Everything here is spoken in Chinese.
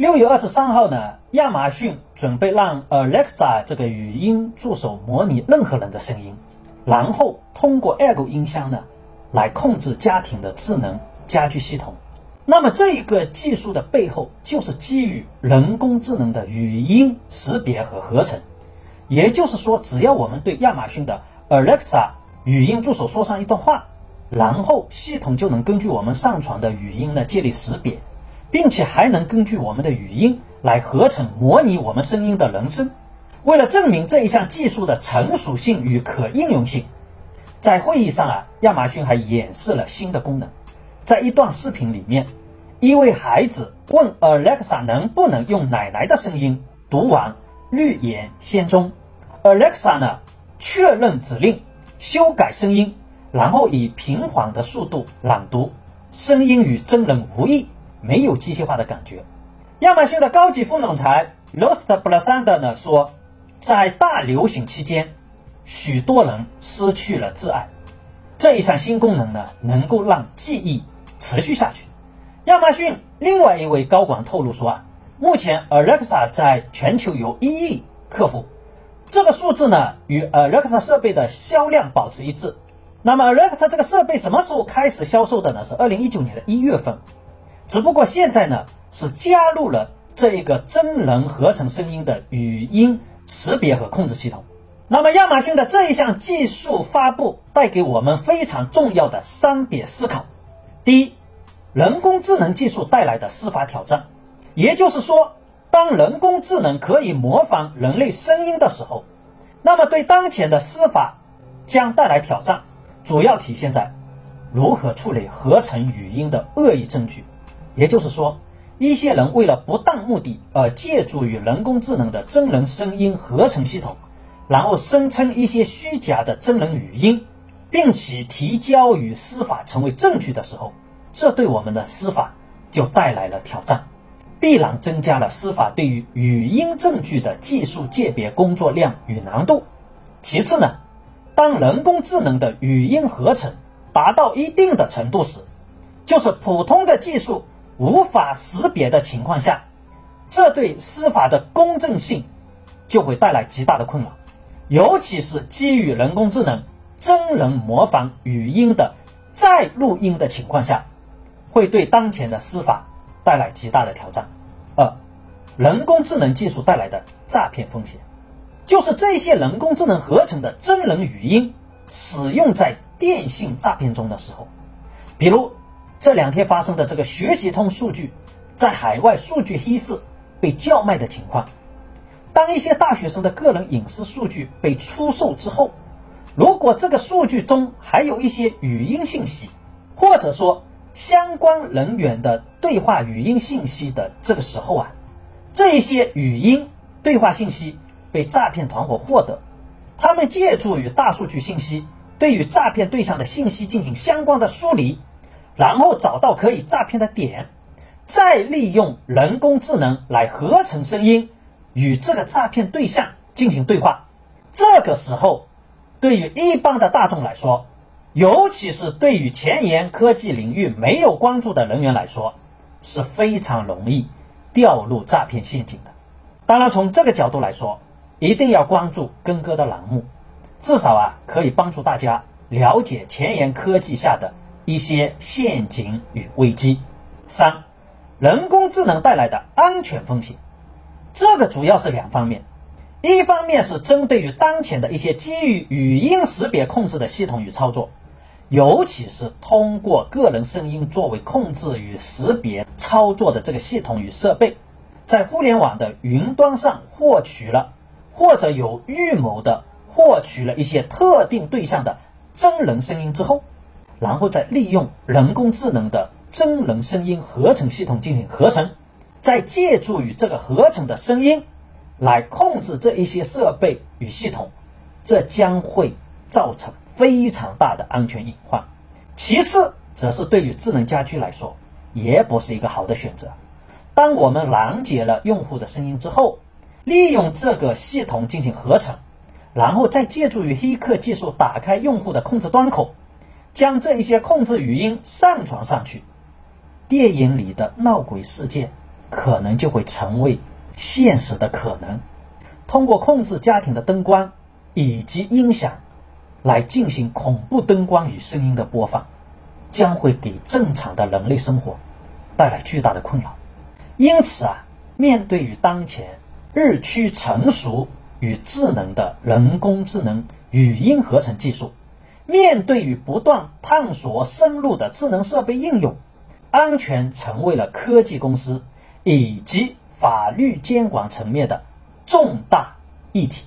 六月二十三号呢，亚马逊准备让 Alexa 这个语音助手模拟任何人的声音，然后通过 Echo 音箱呢来控制家庭的智能家居系统。那么这一个技术的背后，就是基于人工智能的语音识别和合成。也就是说，只要我们对亚马逊的 Alexa 语音助手说上一段话，然后系统就能根据我们上传的语音呢建立识别。并且还能根据我们的语音来合成模拟我们声音的人声。为了证明这一项技术的成熟性与可应用性，在会议上啊，亚马逊还演示了新的功能。在一段视频里面，一位孩子问 Alexa 能不能用奶奶的声音读完《绿野仙踪》，Alexa 呢确认指令，修改声音，然后以平缓的速度朗读，声音与真人无异。没有机械化的感觉。亚马逊的高级副总裁 Rost Blasander 呢说，在大流行期间，许多人失去了挚爱。这一项新功能呢，能够让记忆持续下去。亚马逊另外一位高管透露说啊，目前 Alexa 在全球有一亿客户，这个数字呢与 Alexa 设备的销量保持一致。那么 Alexa 这个设备什么时候开始销售的呢？是二零一九年的一月份。只不过现在呢，是加入了这一个真人合成声音的语音识别和控制系统。那么亚马逊的这一项技术发布带给我们非常重要的三点思考：第一，人工智能技术带来的司法挑战，也就是说，当人工智能可以模仿人类声音的时候，那么对当前的司法将带来挑战，主要体现在如何处理合成语音的恶意证据。也就是说，一些人为了不当目的而借助于人工智能的真人声音合成系统，然后声称一些虚假的真人语音，并且提交与司法成为证据的时候，这对我们的司法就带来了挑战，必然增加了司法对于语音证据的技术鉴别工作量与难度。其次呢，当人工智能的语音合成达到一定的程度时，就是普通的技术。无法识别的情况下，这对司法的公正性就会带来极大的困扰，尤其是基于人工智能真人模仿语音的再录音的情况下，会对当前的司法带来极大的挑战。二，人工智能技术带来的诈骗风险，就是这些人工智能合成的真人语音使用在电信诈骗中的时候，比如。这两天发生的这个学习通数据在海外数据黑市被叫卖的情况，当一些大学生的个人隐私数据被出售之后，如果这个数据中还有一些语音信息，或者说相关人员的对话语音信息的这个时候啊，这一些语音对话信息被诈骗团伙获得，他们借助于大数据信息，对于诈骗对象的信息进行相关的梳理。然后找到可以诈骗的点，再利用人工智能来合成声音，与这个诈骗对象进行对话。这个时候，对于一般的大众来说，尤其是对于前沿科技领域没有关注的人员来说，是非常容易掉入诈骗陷阱的。当然，从这个角度来说，一定要关注根哥的栏目，至少啊可以帮助大家了解前沿科技下的。一些陷阱与危机。三，人工智能带来的安全风险，这个主要是两方面，一方面是针对于当前的一些基于语音识别控制的系统与操作，尤其是通过个人声音作为控制与识别操作的这个系统与设备，在互联网的云端上获取了或者有预谋的获取了一些特定对象的真人声音之后。然后再利用人工智能的真人声音合成系统进行合成，再借助于这个合成的声音来控制这一些设备与系统，这将会造成非常大的安全隐患。其次，则是对于智能家居来说，也不是一个好的选择。当我们拦截了用户的声音之后，利用这个系统进行合成，然后再借助于黑客技术打开用户的控制端口。将这一些控制语音上传上去，电影里的闹鬼事件可能就会成为现实的可能。通过控制家庭的灯光以及音响来进行恐怖灯光与声音的播放，将会给正常的人类生活带来巨大的困扰。因此啊，面对于当前日趋成熟与智能的人工智能语音合成技术，面对与不断探索深入的智能设备应用，安全成为了科技公司以及法律监管层面的重大议题。